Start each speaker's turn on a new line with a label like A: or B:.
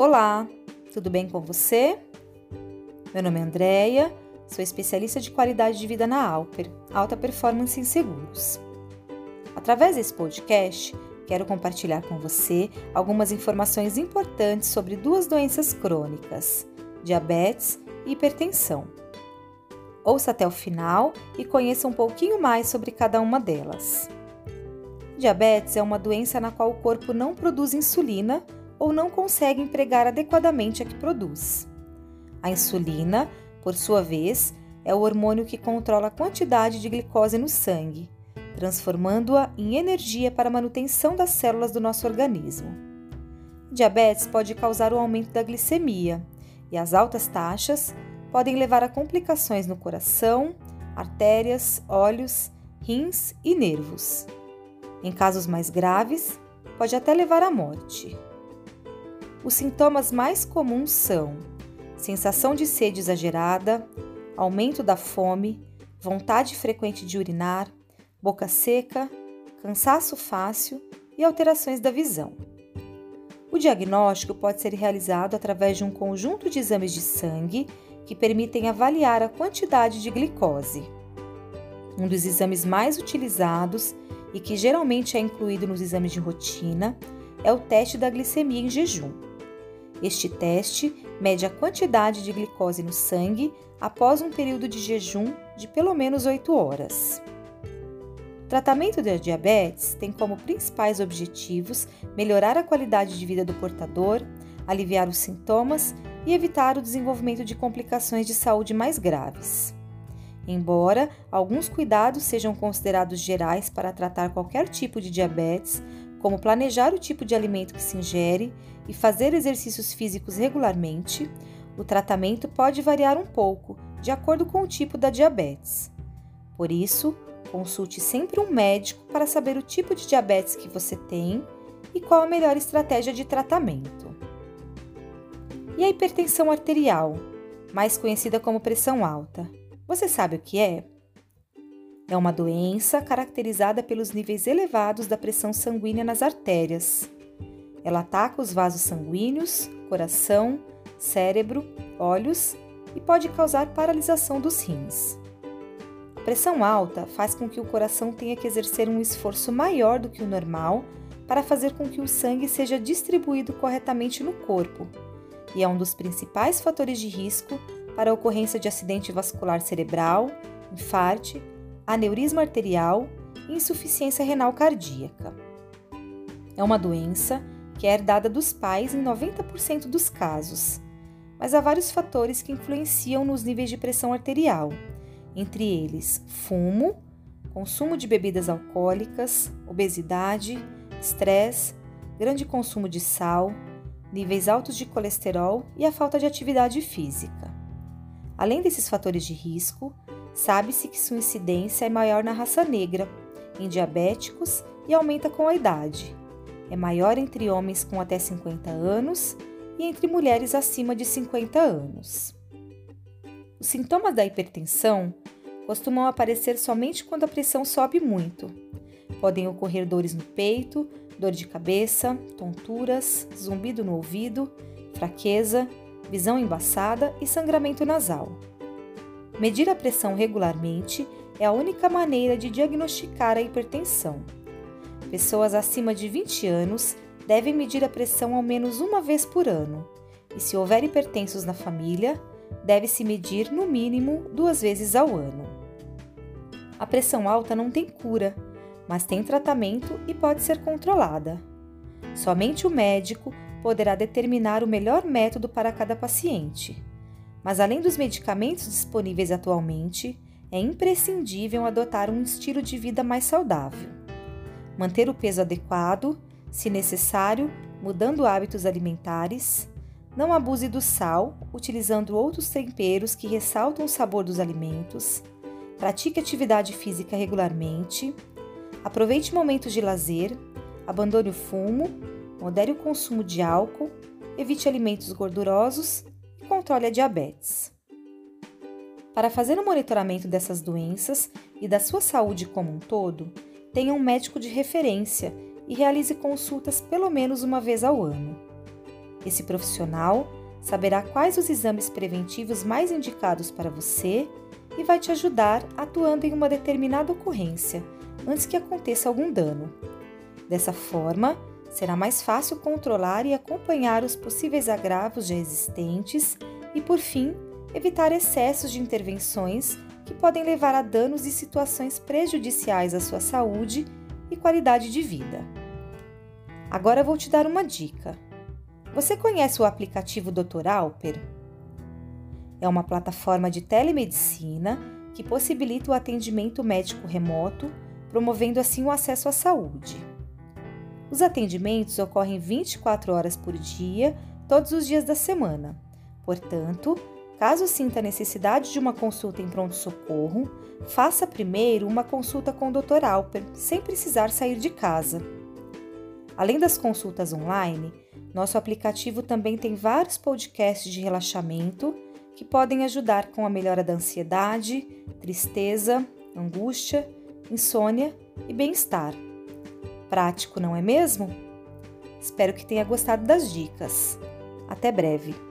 A: Olá, tudo bem com você? Meu nome é Andreia, sou especialista de qualidade de vida na Alper, Alta Performance em Seguros. Através desse podcast, quero compartilhar com você algumas informações importantes sobre duas doenças crônicas, diabetes e hipertensão. Ouça até o final e conheça um pouquinho mais sobre cada uma delas. Diabetes é uma doença na qual o corpo não produz insulina ou não consegue empregar adequadamente a que produz. A insulina, por sua vez, é o hormônio que controla a quantidade de glicose no sangue, transformando-a em energia para a manutenção das células do nosso organismo. Diabetes pode causar o aumento da glicemia e as altas taxas podem levar a complicações no coração, artérias, olhos, rins e nervos. Em casos mais graves, pode até levar à morte. Os sintomas mais comuns são sensação de sede exagerada, aumento da fome, vontade frequente de urinar, boca seca, cansaço fácil e alterações da visão. O diagnóstico pode ser realizado através de um conjunto de exames de sangue que permitem avaliar a quantidade de glicose. Um dos exames mais utilizados e que geralmente é incluído nos exames de rotina é o teste da glicemia em jejum. Este teste mede a quantidade de glicose no sangue após um período de jejum de pelo menos 8 horas. O tratamento da diabetes tem como principais objetivos melhorar a qualidade de vida do portador, aliviar os sintomas e evitar o desenvolvimento de complicações de saúde mais graves. Embora alguns cuidados sejam considerados gerais para tratar qualquer tipo de diabetes, como planejar o tipo de alimento que se ingere e fazer exercícios físicos regularmente, o tratamento pode variar um pouco de acordo com o tipo da diabetes. Por isso, consulte sempre um médico para saber o tipo de diabetes que você tem e qual a melhor estratégia de tratamento. E a hipertensão arterial, mais conhecida como pressão alta? Você sabe o que é? É uma doença caracterizada pelos níveis elevados da pressão sanguínea nas artérias. Ela ataca os vasos sanguíneos, coração, cérebro, olhos e pode causar paralisação dos rins. A pressão alta faz com que o coração tenha que exercer um esforço maior do que o normal para fazer com que o sangue seja distribuído corretamente no corpo, e é um dos principais fatores de risco para a ocorrência de acidente vascular cerebral, infarte aneurisma arterial e insuficiência renal cardíaca. É uma doença que é herdada dos pais em 90% dos casos, mas há vários fatores que influenciam nos níveis de pressão arterial, entre eles fumo, consumo de bebidas alcoólicas, obesidade, estresse, grande consumo de sal, níveis altos de colesterol e a falta de atividade física. Além desses fatores de risco, Sabe-se que sua incidência é maior na raça negra, em diabéticos e aumenta com a idade. É maior entre homens com até 50 anos e entre mulheres acima de 50 anos. Os sintomas da hipertensão costumam aparecer somente quando a pressão sobe muito. Podem ocorrer dores no peito, dor de cabeça, tonturas, zumbido no ouvido, fraqueza, visão embaçada e sangramento nasal. Medir a pressão regularmente é a única maneira de diagnosticar a hipertensão. Pessoas acima de 20 anos devem medir a pressão ao menos uma vez por ano, e se houver hipertensos na família, deve-se medir no mínimo duas vezes ao ano. A pressão alta não tem cura, mas tem tratamento e pode ser controlada. Somente o médico poderá determinar o melhor método para cada paciente. Mas além dos medicamentos disponíveis atualmente, é imprescindível adotar um estilo de vida mais saudável. Manter o peso adequado, se necessário, mudando hábitos alimentares. Não abuse do sal, utilizando outros temperos que ressaltam o sabor dos alimentos. Pratique atividade física regularmente. Aproveite momentos de lazer. Abandone o fumo. Modere o consumo de álcool. Evite alimentos gordurosos controle a diabetes. Para fazer o monitoramento dessas doenças e da sua saúde como um todo, tenha um médico de referência e realize consultas pelo menos uma vez ao ano. Esse profissional saberá quais os exames preventivos mais indicados para você e vai te ajudar atuando em uma determinada ocorrência antes que aconteça algum dano. Dessa forma, será mais fácil controlar e acompanhar os possíveis agravos já existentes e, por fim, evitar excessos de intervenções que podem levar a danos e situações prejudiciais à sua saúde e qualidade de vida. Agora vou te dar uma dica. Você conhece o aplicativo Dr. Alper? É uma plataforma de telemedicina que possibilita o atendimento médico remoto, promovendo assim o acesso à saúde. Os atendimentos ocorrem 24 horas por dia, todos os dias da semana. Portanto, caso sinta necessidade de uma consulta em pronto-socorro, faça primeiro uma consulta com o Dr. Alper, sem precisar sair de casa. Além das consultas online, nosso aplicativo também tem vários podcasts de relaxamento que podem ajudar com a melhora da ansiedade, tristeza, angústia, insônia e bem-estar. Prático, não é mesmo? Espero que tenha gostado das dicas. Até breve!